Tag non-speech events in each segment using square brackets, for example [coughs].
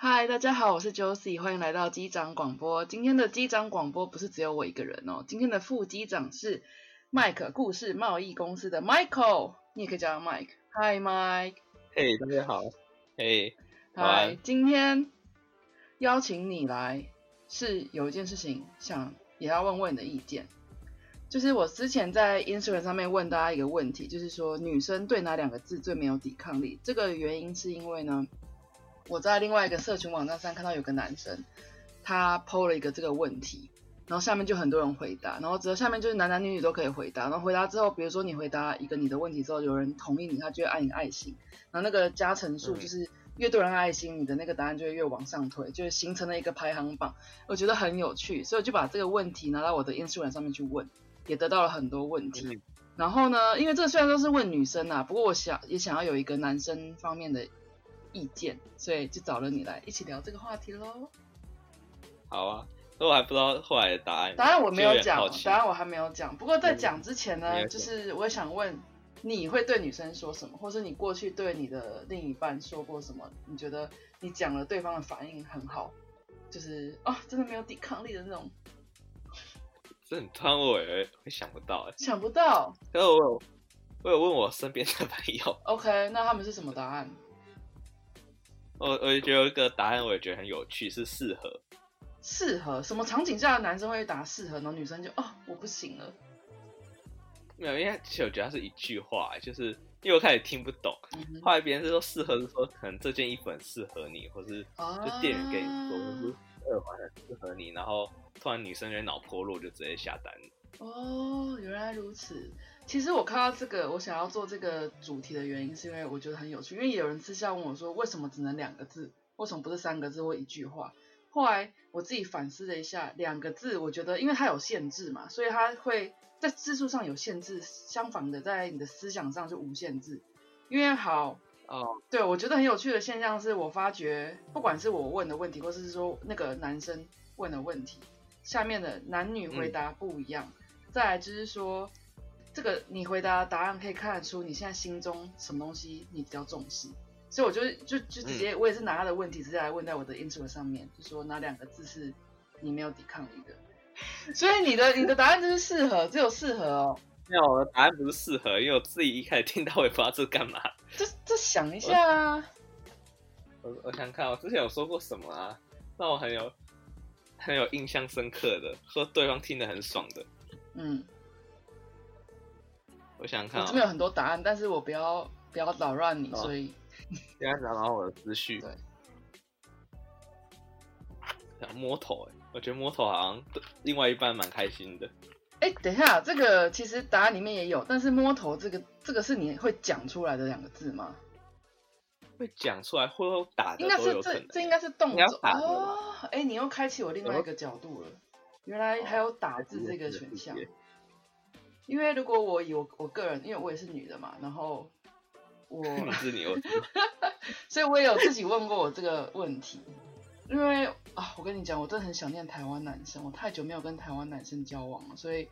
嗨，大家好，我是 Josie，欢迎来到机长广播。今天的机长广播不是只有我一个人哦，今天的副机长是麦克故事贸易公司的 Michael，你也可以叫他 Mike。嗨，Mike。嘿，大家好。嘿，嗨，今天邀请你来是有一件事情想也要问问你的意见，就是我之前在 Instagram 上面问大家一个问题，就是说女生对哪两个字最没有抵抗力？这个原因是因为呢。我在另外一个社群网站上看到有个男生，他 PO 了一个这个问题，然后下面就很多人回答，然后只要下面就是男男女女都可以回答，然后回答之后，比如说你回答一个你的问题之后，有人同意你，他就会按一个爱心，然后那个加成数就是越多人爱心，你的那个答案就会越往上推，就是形成了一个排行榜，我觉得很有趣，所以我就把这个问题拿到我的 Instagram 上面去问，也得到了很多问题。然后呢，因为这虽然都是问女生啊，不过我想也想要有一个男生方面的。意见，所以就找了你来一起聊这个话题喽。好啊，那我还不知道后来的答案。答案我没有讲，答案我还没有讲。不过在讲之前呢，就是我想问，你会对女生说什么，或是你过去对你的另一半说过什么？你觉得你讲了对方的反应很好，就是哦，真的没有抵抗力的那种。[laughs] 这很突然，我会想不到哎，想不到。可是我有，我有问我身边的朋友。OK，那他们是什么答案？我我也觉得有一个答案，我也觉得很有趣，是适合。适合什么场景下的男生会答适合，然后女生就哦我不行了。没有，因为其实我觉得是一句话，就是因为我开始听不懂，后来别人是说适合，是说可能这件衣服很适合你，或是就店员跟你说，就是耳环很适合你，然后突然女生就脑破落，就直接下单。哦，原来如此。其实我看到这个，我想要做这个主题的原因，是因为我觉得很有趣。因为有人私下问我说，为什么只能两个字？为什么不是三个字或一句话？后来我自己反思了一下，两个字，我觉得因为它有限制嘛，所以它会在字数上有限制。相反的，在你的思想上就无限制。因为好哦，对我觉得很有趣的现象是，我发觉不管是我问的问题，或是说那个男生问的问题，下面的男女回答不一样。再来就是说。这个你回答答案可以看得出你现在心中什么东西你比较重视，所以我就就就直接我也是拿他的问题直接来问在我的 intro 上面，就说哪两个字是你没有抵抗力的，所以你的你的答案就是适合，只有适合哦。没有，我的答案不是适合，因为我自己一开始听到我也不知道这干嘛。这这想一下啊，我我想看我之前有说过什么啊，让我很有很有印象深刻的，说对方听得很爽的，嗯。我想看，这边有很多答案，但是我不要不要扰乱你，所以不要扰乱我的思绪。对，摸头哎，我觉得摸头好像另外一半蛮开心的。哎，等一下，这个其实答案里面也有，但是摸头这个这个是你会讲出来的两个字吗？会讲出来，或者打应该是这这应该是动作哦。哎，你又开启我另外一个角度了，原来还有打字这个选项。因为如果我以我个人，因为我也是女的嘛，然后我 [laughs] 你是你，[laughs] 所以我也有自己问过我这个问题。因为啊，我跟你讲，我真的很想念台湾男生，我太久没有跟台湾男生交往了，所以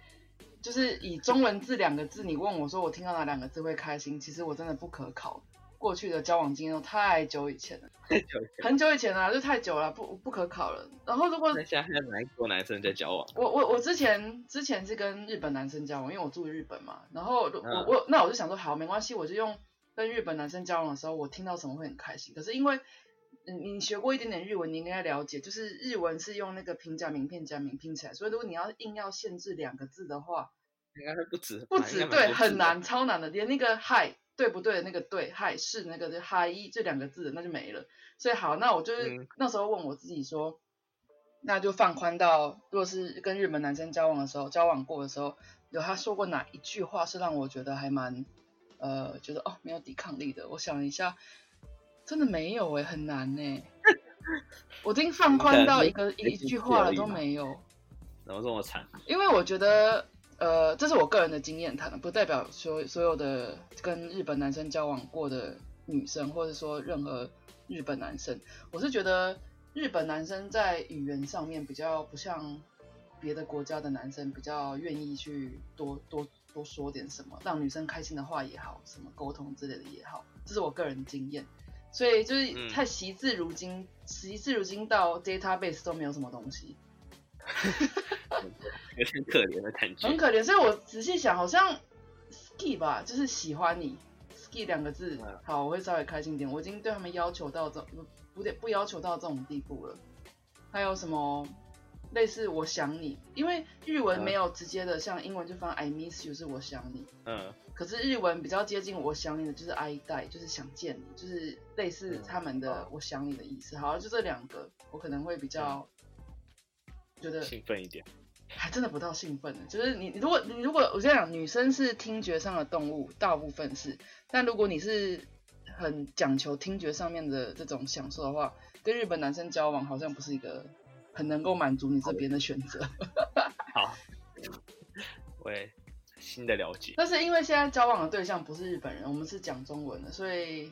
就是以中文字两个字，你问我说我听到哪两个字会开心，其实我真的不可考。过去的交往经验都太久以前了，太久很久以前了，就太久了，不不可考了。然后如果现在哪一国男生在交往？我我我之前之前是跟日本男生交往，因为我住日本嘛。然后我我那我就想说，好，没关系，我就用跟日本男生交往的时候，我听到什么会很开心。可是因为你学过一点点日文，你应该了解，就是日文是用那个平假名片假名拼起来，所以如果你要硬要限制两个字的话，应该是不止不止对，很难，超难的，连那个嗨。对不对的那个对，嗨是那个嗨一这两个字那就没了。所以好，那我就是那时候问我自己说，那就放宽到，如果是跟日本男生交往的时候，交往过的时候，有他说过哪一句话是让我觉得还蛮，呃，觉得哦没有抵抗力的。我想一下，真的没有哎，很难呢。[laughs] 我已经放宽到一个一句话了都没有。怎么这么惨？因为我觉得。呃，这是我个人的经验谈，不代表说所有的跟日本男生交往过的女生，或者说任何日本男生，我是觉得日本男生在语言上面比较不像别的国家的男生，比较愿意去多多多说点什么，让女生开心的话也好，什么沟通之类的也好，这是我个人经验。所以就是太习字如金，惜字如金到 database 都没有什么东西，[laughs] 有点可怜的感觉，很可怜。所以我仔细想，好像 ski 吧，就是喜欢你，ski 两个字，好，我会稍微开心点。我已经对他们要求到这不不得不要求到这种地步了。还有什么？类似我想你，因为日文没有直接的像英文就放 I miss you 是我想你，嗯，可是日文比较接近我想你的就是 I die 就是想见你，就是类似他们的我想你的意思。好，就这两个，我可能会比较觉得兴奋一点，还真的不到兴奋的，就是你如果你如果我这样讲，女生是听觉上的动物，大部分是，但如果你是很讲求听觉上面的这种享受的话，跟日本男生交往好像不是一个。很能够满足你这边的选择。[laughs] 好，喂，新的了解。但是因为现在交往的对象不是日本人，我们是讲中文的，所以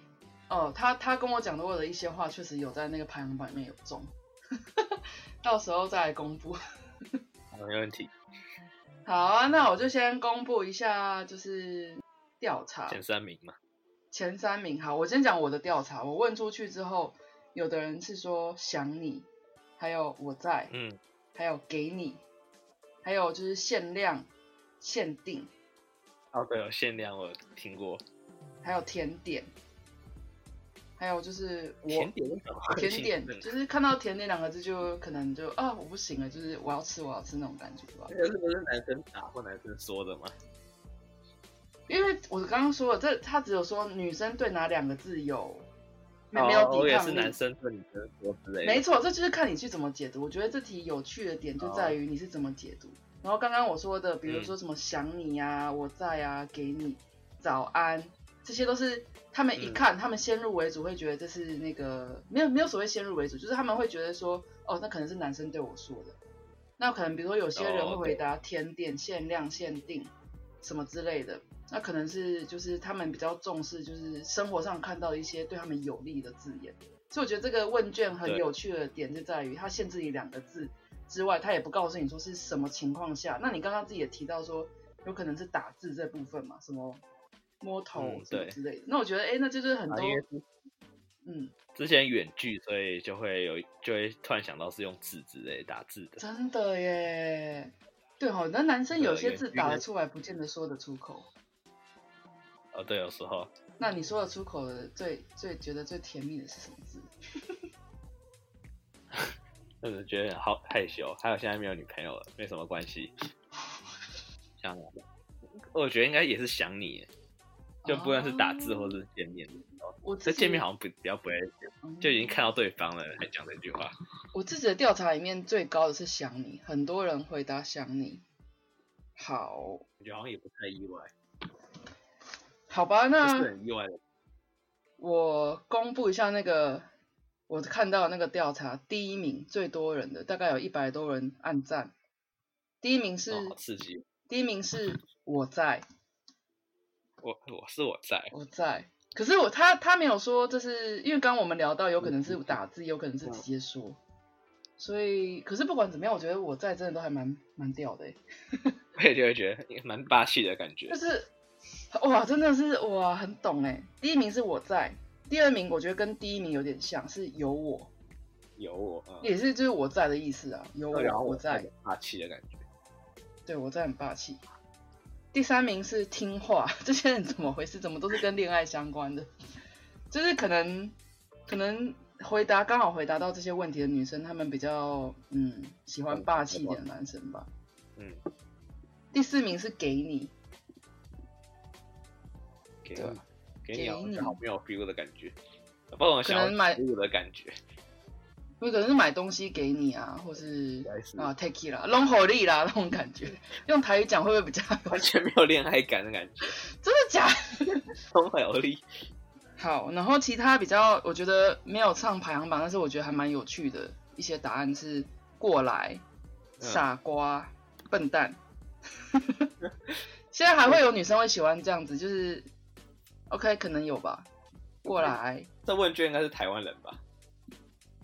哦，他他跟我讲的我的一些话，确实有在那个排行榜里面有中。[laughs] 到时候再来公布。没问题。好啊，那我就先公布一下，就是调查前三名嘛。前三名，好，我先讲我的调查。我问出去之后，有的人是说想你。还有我在，嗯，还有给你，还有就是限量、限定。哦，对有限量我听过。还有甜点，还有就是我甜点，甜点就是看到甜点两个字就可能就啊我不行了，就是我要吃我要吃那种感觉吧。不是男生打或男生说的吗？[laughs] 因为我刚刚说了，这他只有说女生对哪两个字有。没有抵抗力。是男生对女生说之类。没错，这就是看你去怎么解读。我觉得这题有趣的点就在于你是怎么解读。然后刚刚我说的，比如说什么想你呀、我在啊、给你、早安，这些都是他们一看，他们先入为主会觉得这是那个没有没有所谓先入为主，就是他们会觉得说，哦，那可能是男生对我说的。那可能比如说有些人会回答甜点限量限定什么之类的。那可能是就是他们比较重视，就是生活上看到一些对他们有利的字眼，所以我觉得这个问卷很有趣的点就在于，它限制你两个字之外，它也不告诉你说是什么情况下。那你刚刚自己也提到说，有可能是打字这部分嘛，什么摸头对之类的。那我觉得，哎，那就是很多，嗯，之前远距，所以就会有就会突然想到是用字之类打字的。真的耶，对哦，那男生有些字打得出来，不见得说得出口。哦，对，有时候。那你说的出口的最最觉得最甜蜜的是什么字？[laughs] 就是觉得好害羞，还有现在没有女朋友了，没什么关系。[laughs] 想，我觉得应该也是想你，就不论是打字或是见面。我这见面好像不比较不会，就已经看到对方了还讲这句话。我自己的调查里面最高的是想你，很多人回答想你。好，我觉得好像也不太意外。好吧，那是很意外的。我公布一下那个我看到那个调查第一名最多人的，大概有一百多人按赞。第一名是刺激，第一名是我在。我我是我在，我在。可是我他他没有说，这是因为刚刚我们聊到，有可能是打字，有可能是直接说。所以，可是不管怎么样，我觉得我在真的都还蛮蛮屌的。[laughs] 我也就会觉得蛮霸气的感觉。就是。哇，真的是哇，很懂哎。第一名是我在，第二名我觉得跟第一名有点像，是有我，有我，也是就是我在的意思啊，有我我在，霸气的感觉。对，我在很霸气。第三名是听话，[laughs] 这些人怎么回事？怎么都是跟恋爱相关的？[laughs] 就是可能可能回答刚好回答到这些问题的女生，她们比较嗯喜欢霸气一点的男生吧。嗯。第四名是给你。给给你好没有 feel 的感觉，不懂想买 feel 的感觉，有可能是买东西给你啊，或是啊 take it 啦，long 好力啦那种感觉，[laughs] 用台语讲会不会比较完全没有恋爱感的感觉？真的假 [laughs] 力。好，然后其他比较我觉得没有上排行榜，但是我觉得还蛮有趣的一些答案是过来傻瓜笨蛋。[laughs] 现在还会有女生会喜欢这样子，就是。OK，可能有吧。过来，这问卷应该是台湾人吧？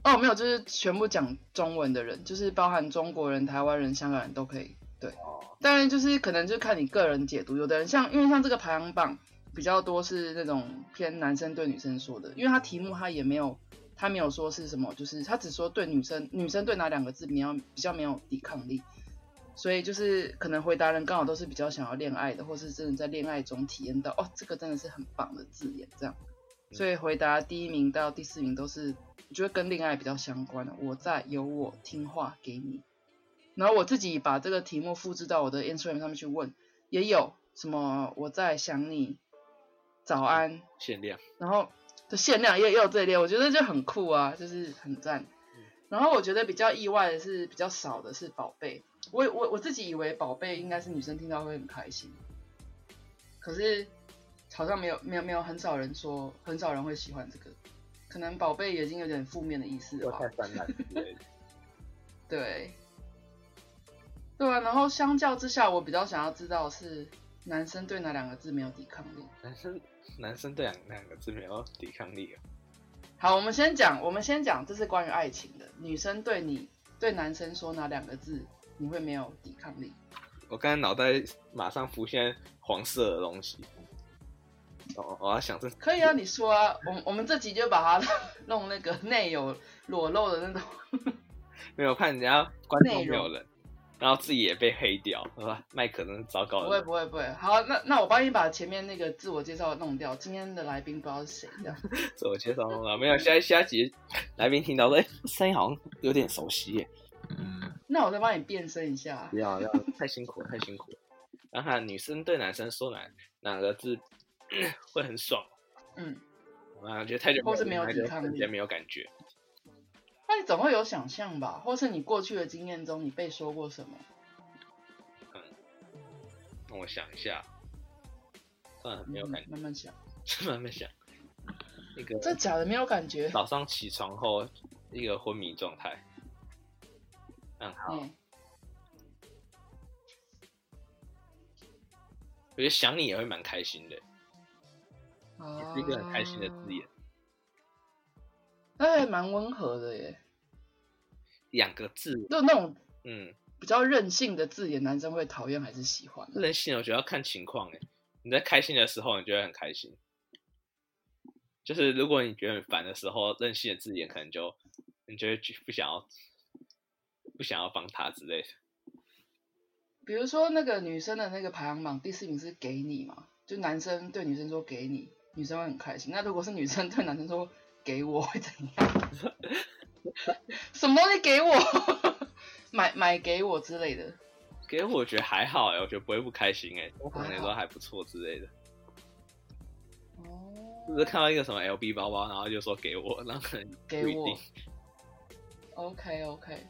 哦，没有，就是全部讲中文的人，就是包含中国人、台湾人、香港人都可以。对，当然就是可能就看你个人解读。有的人像，因为像这个排行榜，比较多是那种偏男生对女生说的，因为他题目他也没有，他没有说是什么，就是他只说对女生，女生对哪两个字比较比较没有抵抗力，所以就是可能回答人刚好都是比较想要恋爱的，或是真的在恋爱中体验到哦，这个真的是很棒的字眼这样，所以回答第一名到第四名都是我觉得跟恋爱比较相关的，我在有我听话给你，然后我自己把这个题目复制到我的 Instagram 上面去问，也有什么我在想你。早安，限量，然后就限量也也有这一列，我觉得就很酷啊，就是很赞。然后我觉得比较意外的是比较少的是宝贝，我我我自己以为宝贝应该是女生听到会很开心，可是好像没有没有没有很少人说，很少人会喜欢这个，可能宝贝已经有点负面的意思了吧。[laughs] 对，对啊，然后相较之下，我比较想要知道是男生对哪两个字没有抵抗力？男生。男生对两两个字没有抵抗力啊。好，我们先讲，我们先讲，这是关于爱情的。女生对你对男生说哪两个字你会没有抵抗力？我刚才脑袋马上浮现黄色的东西。哦，我要想这可以啊，你说啊，我我们这集就把它弄那个内有裸露的那种。[laughs] 没有看人家观众没有人。然后自己也被黑掉，是吧？麦克真是糟糕了。不会不会不会，好，那那我帮你把前面那个自我介绍弄掉。今天的来宾不知道是谁的。[laughs] 自我介绍弄了没有？下下集来宾听到说，哎，声音好像有点熟悉耶。嗯。那我再帮你变声一下。不要要，太辛苦了太辛苦了。然后女生对男生说哪哪个字 [coughs] 会很爽？嗯。啊，觉得太久或是没有抵抗力，没有感觉。那你总会有想象吧，或是你过去的经验中，你被说过什么？嗯，让我想一下，算了，没有感觉，慢慢想，[laughs] 慢慢想。那个这假的没有感觉。早上起床后一个昏迷状态。嗯，好。我觉得想你也会蛮开心的，也是一个很开心的字眼。那还，蛮温和的耶。两个字，就那种嗯比较任性的字眼，男生会讨厌还是喜欢？任性，我觉得要看情况哎。你在开心的时候，你觉得很开心；就是如果你觉得很烦的时候，任性的字眼可能就你觉得不想要，不想要帮他之类的。比如说那个女生的那个排行榜第四名是给你嘛？就男生对女生说给你，女生会很开心。那如果是女生对男生说。给我会怎样？[laughs] 什么东西给我？[laughs] 买买给我之类的？给我觉得还好哎，我觉得不会不开心哎，可能都还不错之类的。哦。就是看到一个什么 LB 包包，然后就说给我，然后可能给我。OK OK，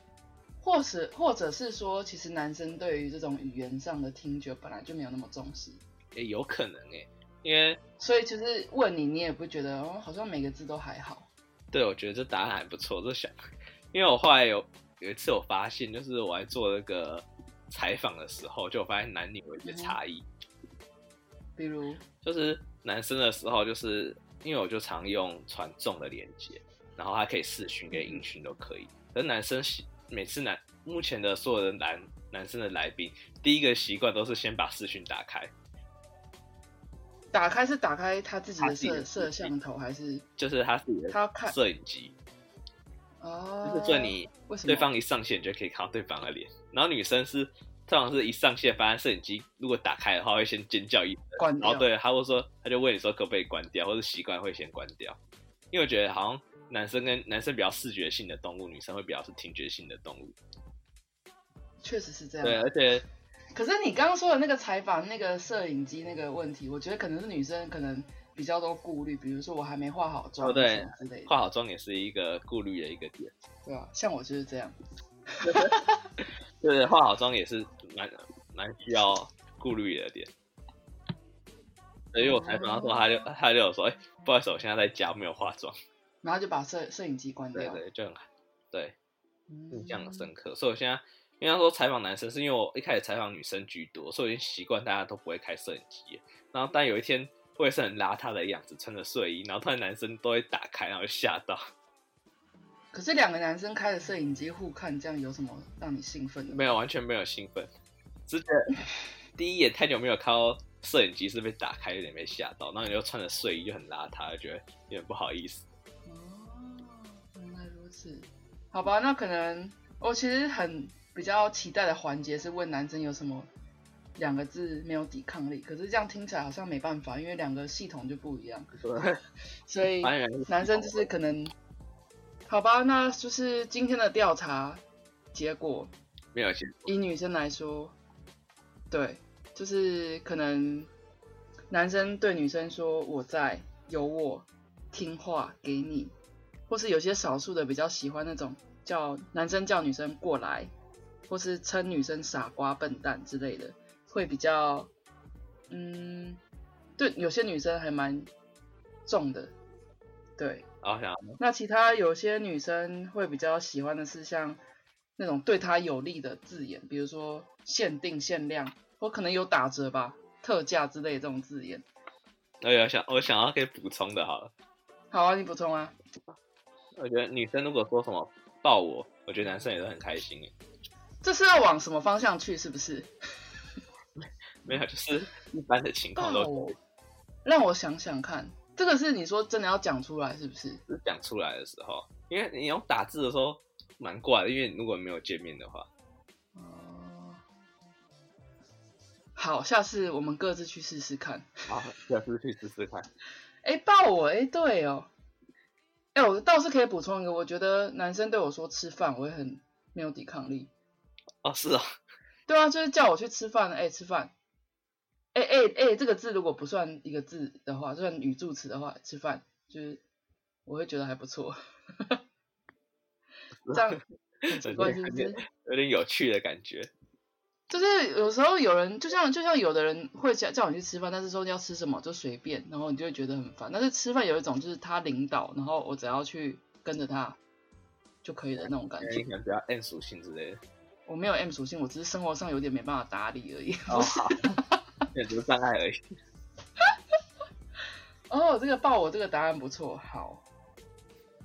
或是或者是说，其实男生对于这种语言上的听觉本来就没有那么重视。哎，有可能哎。因为，所以就是问你，你也不觉得哦，好像每个字都还好。对，我觉得这答案还不错。就想，因为我后来有有一次我发现，就是我在做那个采访的时候，就发现男女有一些差异。比如，就是男生的时候，就是因为我就常用传送的连接，然后他可以视讯跟音讯都可以。而男生每次男目前的所有的男男生的来宾，第一个习惯都是先把视讯打开。打开是打开他自己的摄摄像头，还是就是他自己的他看摄影机？哦，就是说你对方一上线就可以看到对方的脸。然后女生是通常是一上线发现摄影机如果打开的话，会先尖叫一关然后对，他会说他就问你说可不可以关掉，或者习惯会先关掉。因为我觉得好像男生跟男生比较视觉性的动物，女生会比较是听觉性的动物。确实是这样。对，而且。可是你刚刚说的那个采访那个摄影机那个问题，我觉得可能是女生可能比较多顾虑，比如说我还没化好妆对之类，化好妆也是一个顾虑的一个点。对啊，像我就是这样。对对，化好妆也是蛮蛮需要顾虑的点。所以我采访的时候，他就他就说：“哎，不好意思，我现在在家，没有化妆。”然后就把摄摄影机关掉。对对，就很对，印象深刻。所以我现在。因为说采访男生，是因为我一开始采访女生居多，所以已经习惯大家都不会开摄影机。然后，但有一天会是很邋遢的样子，穿着睡衣，然后突然男生都会打开，然后吓到。[laughs] 可是两个男生开着摄影机互看，这样有什么让你兴奋的？没有，完全没有兴奋。只觉得 [laughs] 第一眼太久没有看到摄影机是被打开，有点被吓到，然后你又穿着睡衣就很邋遢，就觉得有点不好意思。哦，原来如此。好吧，那可能我其实很比较期待的环节是问男生有什么两个字没有抵抗力，可是这样听起来好像没办法，因为两个系统就不一样。[laughs] 所以男生就是可能，好吧，那就是今天的调查结果没有以女生来说，对。就是可能男生对女生说我在有我听话给你，或是有些少数的比较喜欢那种叫男生叫女生过来，或是称女生傻瓜笨蛋之类的，会比较嗯，对有些女生还蛮重的，对。啊，那其他有些女生会比较喜欢的是像那种对她有利的字眼，比如说限定限量。或可能有打折吧，特价之类这种字眼。哎呀，想我想要可以补充的，好了。好啊，你补充啊。我觉得女生如果说什么抱我，我觉得男生也是很开心诶。这是要往什么方向去？是不是？没有，就是一般的情况都。让我想想看，这个是你说真的要讲出来，是不是？是讲出来的时候，因为你用打字的时候蛮怪的，因为如果没有见面的话。好，下次我们各自去试试看。好，下次去试试看。[laughs] 哎，抱我，哎，对哦。哎，我倒是可以补充一个，我觉得男生对我说吃饭，我会很没有抵抗力。哦，是啊。对啊，就是叫我去吃饭，哎，吃饭。哎哎哎，这个字如果不算一个字的话，算语助词的话，吃饭就是我会觉得还不错。这样 [laughs] 很奇怪，是不是？有点有趣的感觉。就是有时候有人就像就像有的人会叫叫你去吃饭，但是说要吃什么就随便，然后你就会觉得很烦。但是吃饭有一种就是他领导，然后我只要去跟着他就可以的那种感觉。可能比较 M 属性之类的。我没有 M 属性，我只是生活上有点没办法打理而已。哦，[laughs] [laughs] 只是障碍而已。[laughs] 哦，这个报我这个答案不错，好。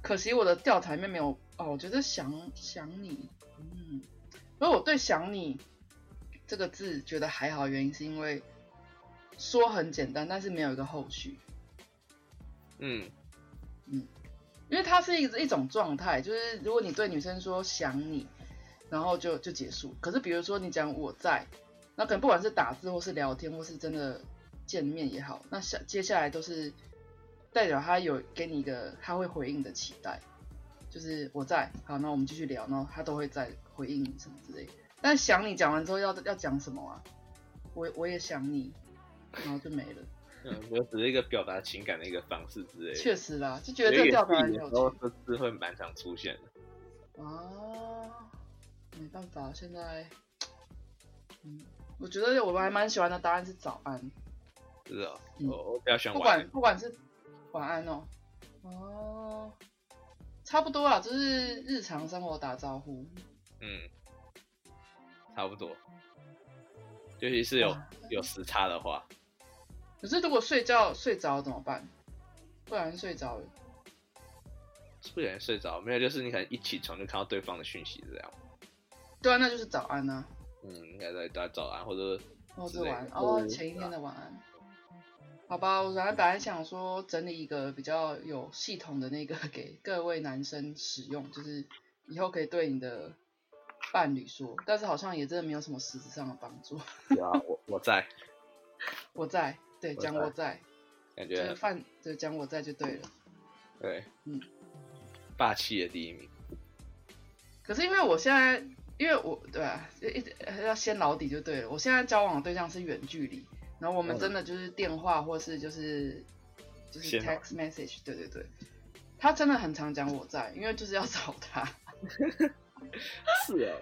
可惜我的调查里面没有哦，我觉得想想你，嗯，因为我对想你。这个字觉得还好，原因是因为说很简单，但是没有一个后续。嗯嗯，因为它是一一种状态，就是如果你对女生说想你，然后就就结束。可是比如说你讲我在，那可能不管是打字或是聊天，或是真的见面也好，那下接下来都是代表他有给你一个他会回应的期待，就是我在，好，那我们继续聊，然后他都会在回应什么之类。但想你讲完之后要要讲什么啊？我我也想你，然后就没了。[laughs] 嗯，我只是一个表达情感的一个方式之类。确实啦，就觉得这调表很有趣。这字会蛮常出现的。啊，没办法，现在，嗯，我觉得我们还蛮喜欢的答案是早安。是啊，我我比较喜欢。不管不管是晚安哦，哦，差不多啊，就是日常生活打招呼。嗯。差不多，尤其是有有时差的话。可是如果睡觉睡着怎么办？不然睡着了。不小心睡着没有，就是你可能一起床就看到对方的讯息这样。对啊，那就是早安啊。嗯，应该在打早安或者或者晚安哦，前一天的晚安。好吧，我本来本来想说整理一个比较有系统的那个给各位男生使用，就是以后可以对你的。伴侣说，但是好像也真的没有什么实质上的帮助。对啊，我我在，[laughs] 我在，对，讲我在，感觉饭对讲我在就对了。对，嗯，霸气的第一名。可是因为我现在，因为我对啊，一直要先老底就对了。我现在交往的对象是远距离，然后我们真的就是电话或是就是就是 text message，对对对，他真的很常讲我在，因为就是要找他。[laughs] 是 [laughs] 啊，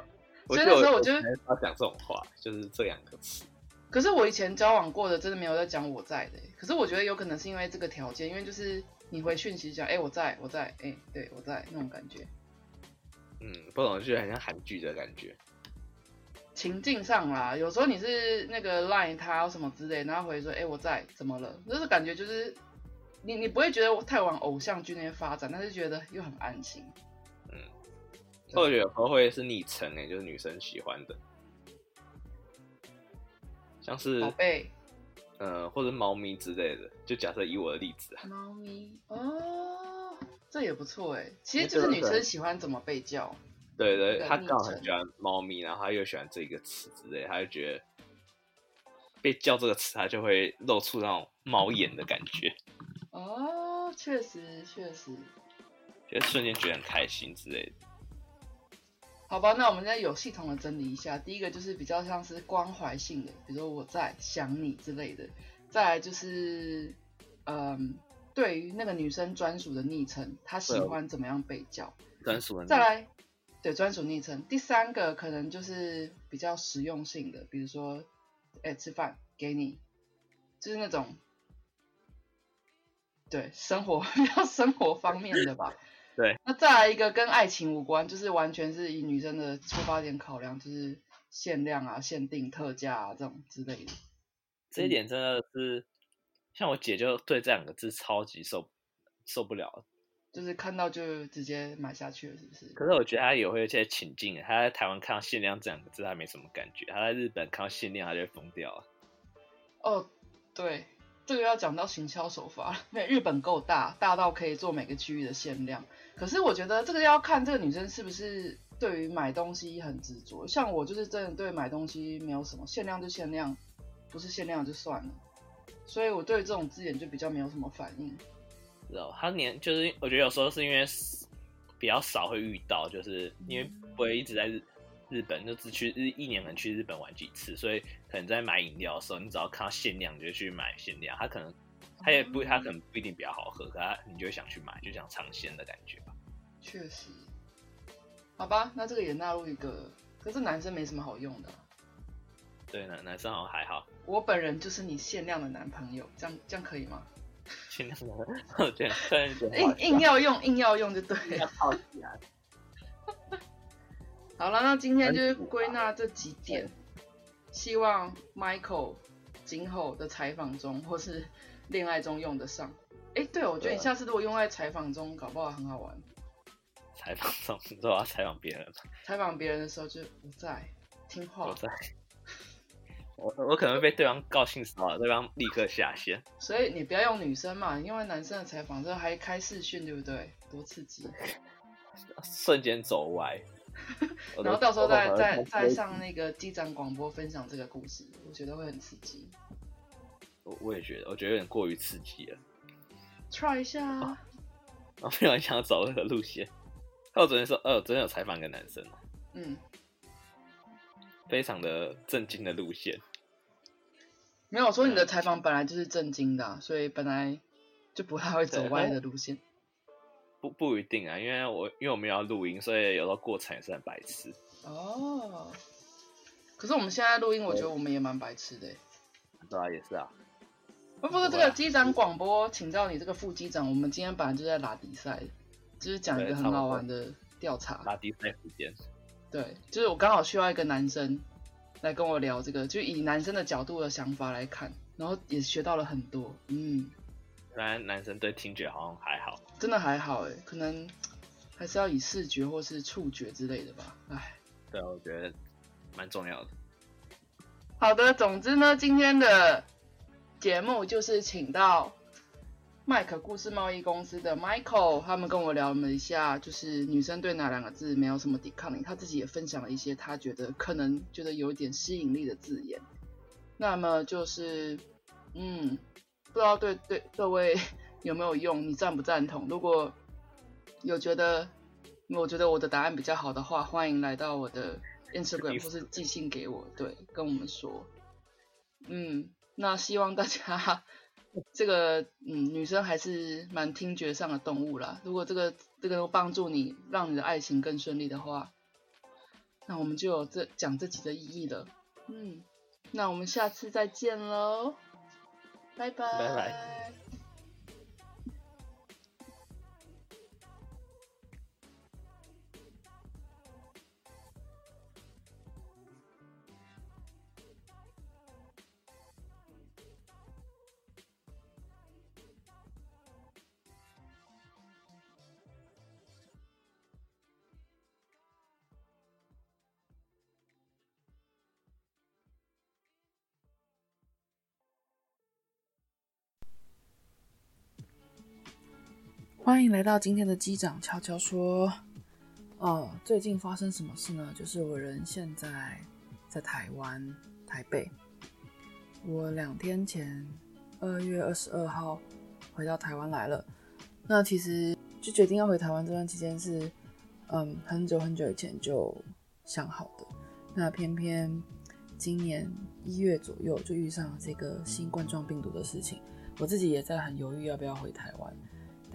所以那时候我就他讲这种话，就是这两个词。可是我以前交往过的，真的没有在讲我在的。可是我觉得有可能是因为这个条件，因为就是你回讯息讲，哎，我在，我在，哎，对我在那种感觉。嗯，不懂，就很像韩剧的感觉。情境上啦，有时候你是那个 line 他什么之类，然后回说，哎，我在，怎么了？就是感觉就是你你不会觉得太往偶像剧那边发展，但是觉得又很安心。嗯或者有时候会是昵称哎，就是女生喜欢的，像是宝贝，呃，或者猫咪之类的。就假设以我的例子啊，猫咪哦，这也不错哎。其实就是女生喜欢怎么被叫。对对，她刚好很喜欢猫咪，然后她又喜欢这个词之类，她就觉得被叫这个词，她就会露出那种猫眼的感觉。[laughs] 哦，确实确实，就瞬间觉得很开心之类的。好吧，那我们再有系统的整理一下。第一个就是比较像是关怀性的，比如说我在想你之类的。再来就是，嗯，对于那个女生专属的昵称，她喜欢怎么样被叫？专属的。再来，对，专属昵称。第三个可能就是比较实用性的，比如说，哎，吃饭给你，就是那种，对，生活 [laughs] 比较生活方面的吧。[laughs] 对，那再来一个跟爱情无关，就是完全是以女生的出发点考量，就是限量啊、限定、特价啊这种之类的。这一点真的是，像我姐就对这两个字超级受受不了，就是看到就直接买下去了，是不是？可是我觉得她也会有些情境，她在台湾看到限量这两个字，她没什么感觉；她在日本看到限量，她就会疯掉了。哦，对。这个要讲到行销手法，因为日本够大，大到可以做每个区域的限量。可是我觉得这个要看这个女生是不是对于买东西很执着。像我就是真的对买东西没有什么限量就限量，不是限量就算了。所以我对这种字眼就比较没有什么反应。知道他年就是我觉得有时候是因为比较少会遇到，就是因为不会一直在日。日本就只去日一年可能去日本玩几次，所以可能在买饮料的时候，你只要看到限量，你就去买限量。他可能他也不，他可能不一定比较好喝，可他你就会想去买，就想尝鲜的感觉吧。确实，好吧，那这个也纳入一个，可是男生没什么好用的。对，男男生好像还好。我本人就是你限量的男朋友，这样这样可以吗？限量的，我觉得硬硬要用，硬要用就对。要套起来。[laughs] 好了，那今天就是归纳这几点，希望 Michael 今后的采访中或是恋爱中用得上。哎，对，我觉得你下次如果用在采访中，搞不好很好玩。采访中，你说要采访别人采访别人的时候就不在，听话。不在。我我可能被对方告性骚扰，对方立刻下线。所以你不要用女生嘛，因为男生的采访之后还开视讯，对不对？多刺激！瞬间走歪。[laughs] 然后到时候再再再上那个机长广播分享这个故事，我觉得会很刺激。我我也觉得，我觉得有点过于刺激了。try 一下啊！我非常想走那个路线。我昨天说，呃，昨天有采访一个男生，嗯，非常的震惊的路线。没有说你的采访本来就是震惊的，所以本来就不太会走歪的路线。不不一定啊，因为我因为我们要录音，所以有时候过程也是很白痴。哦，可是我们现在录音，我觉得我们也蛮白痴的。对啊，也是啊。不过这个机长广播，请教你这个副机长，我们今天本来就在拉比赛，就是讲一个很好玩的调查。拉比赛时间。对，就是我刚好需要一个男生来跟我聊这个，就以男生的角度的想法来看，然后也学到了很多。嗯。原来男生对听觉好像还好，真的还好哎，可能还是要以视觉或是触觉之类的吧。哎，对啊，我觉得蛮重要的。好的，总之呢，今天的节目就是请到麦克故事贸易公司的 Michael，他们跟我聊了一下，就是女生对哪两个字没有什么抵抗力，他自己也分享了一些他觉得可能觉得有一点吸引力的字眼。那么就是，嗯。不知道对对各位有没有用？你赞不赞同？如果有觉得我觉得我的答案比较好的话，欢迎来到我的 Instagram 或是寄信给我，对，跟我们说。嗯，那希望大家这个嗯女生还是蛮听觉上的动物啦。如果这个这个能帮助你，让你的爱情更顺利的话，那我们就有这讲这集的意义了。嗯，那我们下次再见喽。拜拜。欢迎来到今天的机长悄悄说。哦，最近发生什么事呢？就是我人现在在台湾台北。我两天前二月二十二号回到台湾来了。那其实就决定要回台湾这段期间是，嗯，很久很久以前就想好的。那偏偏今年一月左右就遇上了这个新冠状病毒的事情，我自己也在很犹豫要不要回台湾。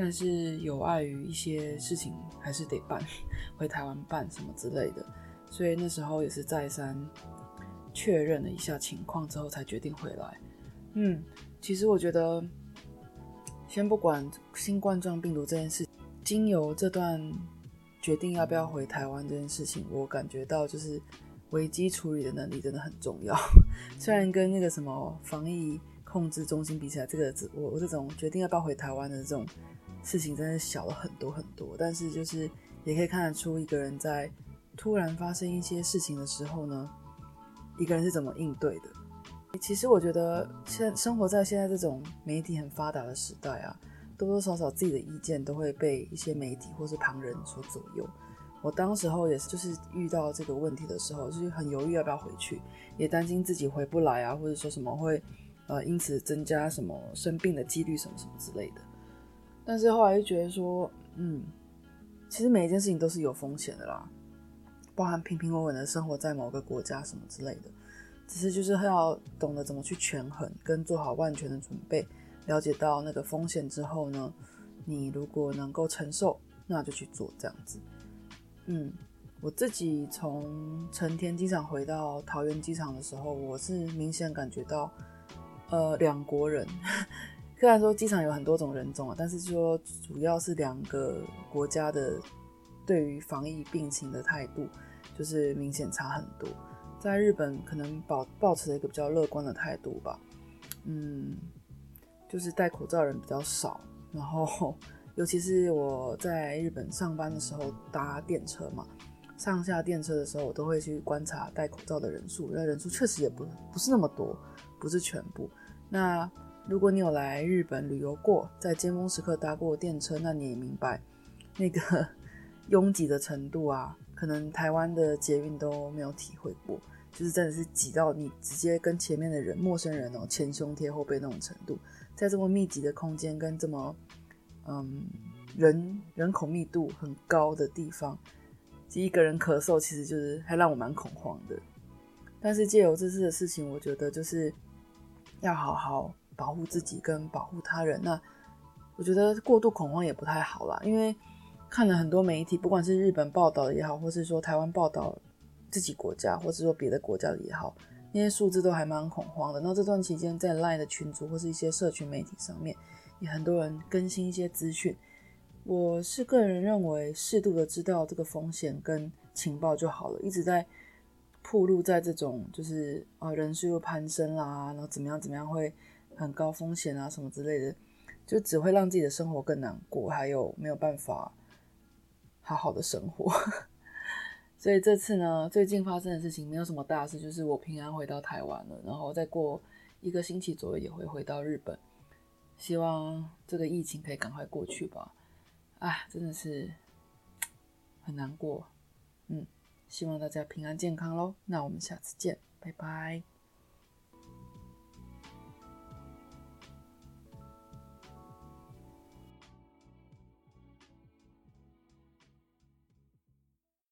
但是有碍于一些事情，还是得办，回台湾办什么之类的，所以那时候也是再三确认了一下情况之后，才决定回来。嗯，其实我觉得，先不管新冠状病毒这件事，经由这段决定要不要回台湾这件事情，我感觉到就是危机处理的能力真的很重要。[laughs] 虽然跟那个什么防疫控制中心比起来，这个我我这种决定要不要回台湾的这种。事情真的小了很多很多，但是就是也可以看得出一个人在突然发生一些事情的时候呢，一个人是怎么应对的。其实我觉得现生活在现在这种媒体很发达的时代啊，多多少少自己的意见都会被一些媒体或是旁人所左右。我当时候也是就是遇到这个问题的时候，就是很犹豫要不要回去，也担心自己回不来啊，或者说什么会呃因此增加什么生病的几率什么什么之类的。但是后来就觉得说，嗯，其实每一件事情都是有风险的啦，包含平平稳稳的生活在某个国家什么之类的，只是就是要懂得怎么去权衡，跟做好万全的准备，了解到那个风险之后呢，你如果能够承受，那就去做这样子。嗯，我自己从成田机场回到桃园机场的时候，我是明显感觉到，呃，两国人。虽然说机场有很多种人种啊，但是说主要是两个国家的对于防疫病情的态度，就是明显差很多。在日本可能保保持了一个比较乐观的态度吧，嗯，就是戴口罩人比较少。然后尤其是我在日本上班的时候搭电车嘛，上下电车的时候我都会去观察戴口罩的人数，那人数确实也不不是那么多，不是全部。那如果你有来日本旅游过，在尖峰时刻搭过电车，那你也明白那个 [laughs] 拥挤的程度啊，可能台湾的捷运都没有体会过，就是真的是挤到你直接跟前面的人、陌生人哦前胸贴后背那种程度，在这么密集的空间跟这么嗯人人口密度很高的地方，一个人咳嗽其实就是还让我蛮恐慌的。但是借由这次的事情，我觉得就是要好好。保护自己跟保护他人，那我觉得过度恐慌也不太好啦。因为看了很多媒体，不管是日本报道的也好，或是说台湾报道自己国家，或是说别的国家的也好，那些数字都还蛮恐慌的。那这段期间在 LINE 的群组或是一些社群媒体上面，也很多人更新一些资讯。我是个人认为，适度的知道这个风险跟情报就好了。一直在铺路在这种就是啊人数又攀升啦，然后怎么样怎么样会。很高风险啊，什么之类的，就只会让自己的生活更难过，还有没有办法好好的生活。[laughs] 所以这次呢，最近发生的事情没有什么大事，就是我平安回到台湾了，然后再过一个星期左右也会回到日本。希望这个疫情可以赶快过去吧。啊，真的是很难过。嗯，希望大家平安健康喽。那我们下次见，拜拜。